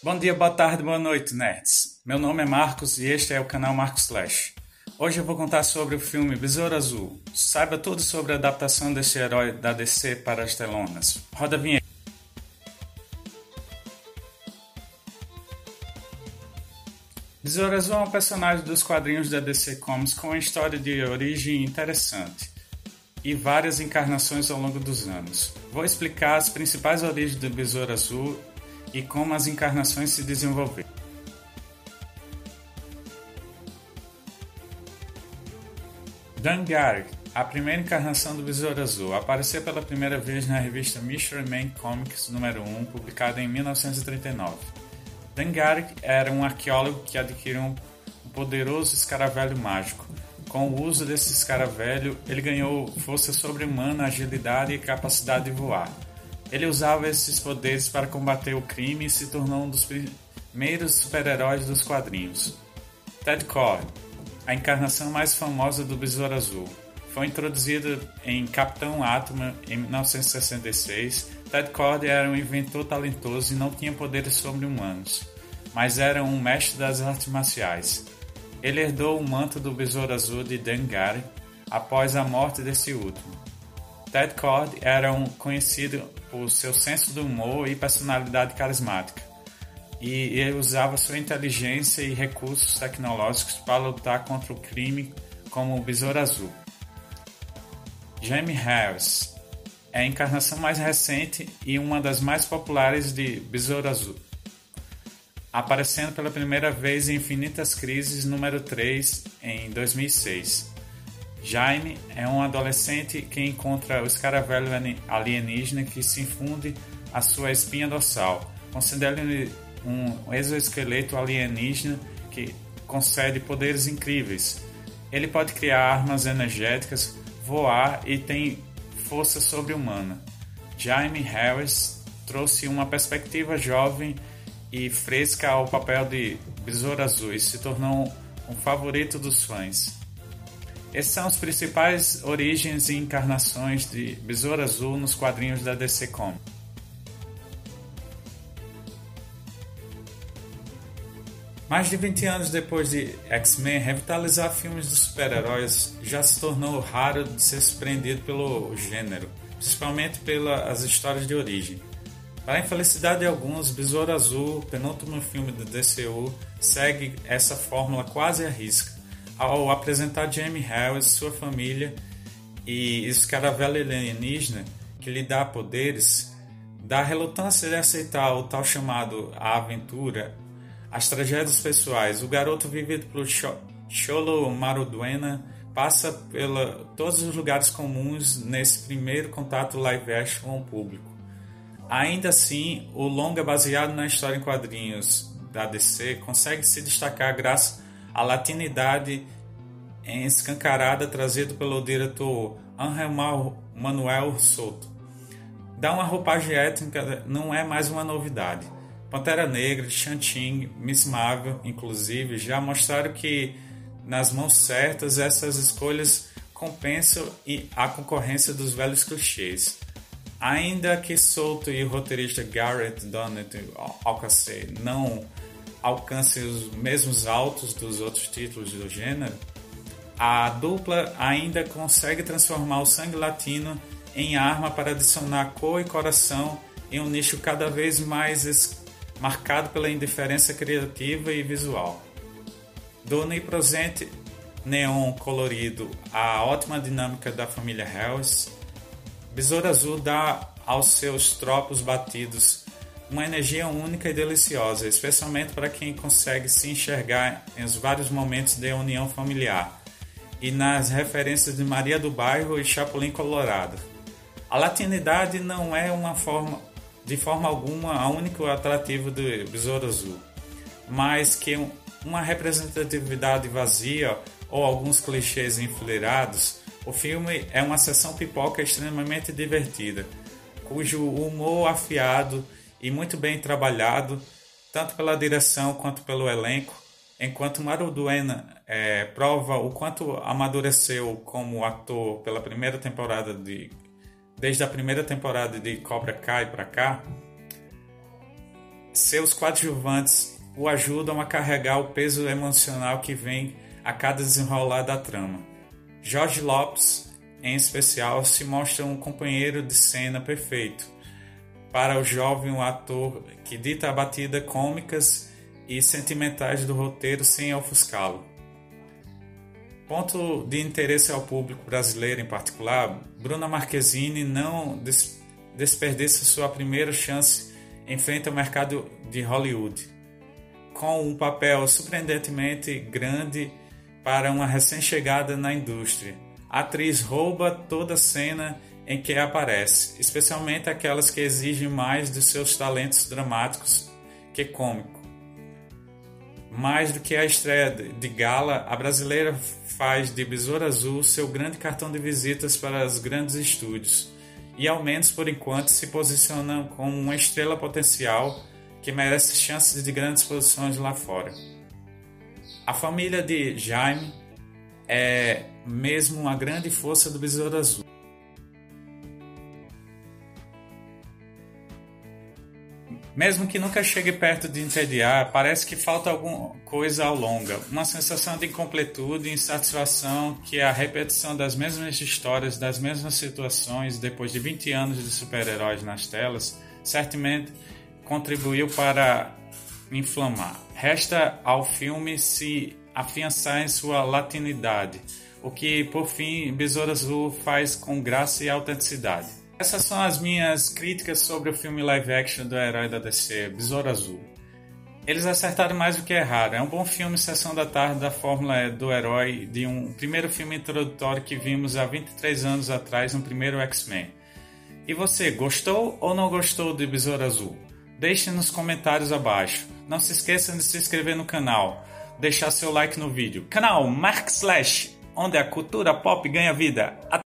Bom dia, boa tarde, boa noite, nerds. Meu nome é Marcos e este é o canal Marcos Slash. Hoje eu vou contar sobre o filme Besouro Azul. Saiba tudo sobre a adaptação deste herói da DC para as telonas. Roda a vinheta. Besouro Azul é um personagem dos quadrinhos da DC Comics com uma história de origem interessante e várias encarnações ao longo dos anos. Vou explicar as principais origens do Besouro Azul e como as encarnações se desenvolveram. Dangari, a primeira encarnação do Besouro Azul, apareceu pela primeira vez na revista Mystery Man Comics número 1, publicada em 1939. Dangari era um arqueólogo que adquiriu um poderoso escaravelho mágico. Com o uso desse escaravelho, ele ganhou força sobre-humana, agilidade e capacidade de voar. Ele usava esses poderes para combater o crime e se tornou um dos primeiros super-heróis dos quadrinhos. Ted Cord, a encarnação mais famosa do Besouro Azul. Foi introduzido em Capitão Átomo em 1966. Ted Cord era um inventor talentoso e não tinha poderes sobre-humanos, mas era um mestre das artes marciais. Ele herdou o manto do Besouro Azul de Dengari após a morte desse último. Ted Cord era um conhecido por seu senso do humor e personalidade carismática, e ele usava sua inteligência e recursos tecnológicos para lutar contra o crime como o Besouro Azul. Jamie Harris é a encarnação mais recente e uma das mais populares de Besouro Azul, aparecendo pela primeira vez em Infinitas Crises número 3 em 2006. Jaime é um adolescente que encontra o escaravelho alienígena que se infunde a sua espinha dorsal, concedendo-lhe um exoesqueleto alienígena que concede poderes incríveis. Ele pode criar armas energéticas, voar e tem força sobre-humana. Jaime Harris trouxe uma perspectiva jovem e fresca ao papel de Besouro Azul e se tornou um favorito dos fãs. Esses são os principais origens e encarnações de Besouro Azul nos quadrinhos da DC Comics. Mais de 20 anos depois de X-Men, revitalizar filmes de super-heróis já se tornou raro de ser surpreendido pelo gênero, principalmente pelas histórias de origem. Para a infelicidade de alguns, Besouro Azul, penúltimo filme do DCU, segue essa fórmula quase à risca ao apresentar Jamie Harris, sua família e escaravelho alienígena que lhe dá poderes, da relutância de aceitar o tal chamado a aventura, as tragédias pessoais, o garoto vivido por Cholo Maruduena passa pela todos os lugares comuns nesse primeiro contato live action com o público. Ainda assim, o longa baseado na história em quadrinhos da DC consegue se destacar graças a latinidade escancarada trazida pelo diretor Angel Manuel Soto. Dar uma roupagem étnica não é mais uma novidade. Pantera Negra, Shanting, Miss Marvel, inclusive, já mostraram que nas mãos certas essas escolhas compensam a concorrência dos velhos clichês. Ainda que Souto e o roteirista Garrett Donnet Alcacer não alcance os mesmos altos dos outros títulos do gênero, a dupla ainda consegue transformar o sangue latino em arma para adicionar cor e coração em um nicho cada vez mais marcado pela indiferença criativa e visual. Do onipresente neon colorido à ótima dinâmica da família Hells, Besouro Azul dá aos seus tropos batidos uma energia única e deliciosa, especialmente para quem consegue se enxergar em vários momentos de união familiar e nas referências de Maria do Bairro e Chapolin Colorado. A latinidade não é uma forma, de forma alguma, a único atrativo do Besouro Azul, mas que uma representatividade vazia ou alguns clichês enfileirados, o filme é uma sessão pipoca extremamente divertida, cujo humor afiado e muito bem trabalhado, tanto pela direção quanto pelo elenco, enquanto Maruduena é, prova o quanto amadureceu como ator pela primeira temporada de desde a primeira temporada de Cobra Kai para cá. seus coadjuvantes o ajudam a carregar o peso emocional que vem a cada desenrolar da trama. Jorge Lopes, em especial, se mostra um companheiro de cena perfeito para o jovem ator que dita a batida cômicas e sentimentais do roteiro sem ofuscá-lo. Ponto de interesse ao público brasileiro em particular, Bruna Marquezine não des desperdiça sua primeira chance em frente ao mercado de Hollywood, com um papel surpreendentemente grande para uma recém-chegada na indústria. A atriz rouba toda a cena em que aparece, especialmente aquelas que exigem mais de seus talentos dramáticos que cômico. Mais do que a estreia de gala, a brasileira faz de Besouro Azul seu grande cartão de visitas para os grandes estúdios e, ao menos por enquanto, se posiciona como uma estrela potencial que merece chances de grandes posições lá fora. A família de Jaime é mesmo uma grande força do Besouro Azul. Mesmo que nunca chegue perto de entediar, parece que falta alguma coisa ao longa, uma sensação de incompletude e insatisfação que é a repetição das mesmas histórias, das mesmas situações, depois de 20 anos de super-heróis nas telas, certamente contribuiu para inflamar. Resta ao filme se afiançar em sua latinidade, o que, por fim, Besouro Azul faz com graça e autenticidade. Essas são as minhas críticas sobre o filme live action do herói da DC, Besouro Azul. Eles acertaram mais do que erraram. É um bom filme Sessão da Tarde da fórmula do herói de um primeiro filme introdutório que vimos há 23 anos atrás no primeiro X-Men. E você, gostou ou não gostou de Besouro Azul? Deixe nos comentários abaixo. Não se esqueça de se inscrever no canal, deixar seu like no vídeo. Canal Mark Slash, onde a cultura pop ganha vida.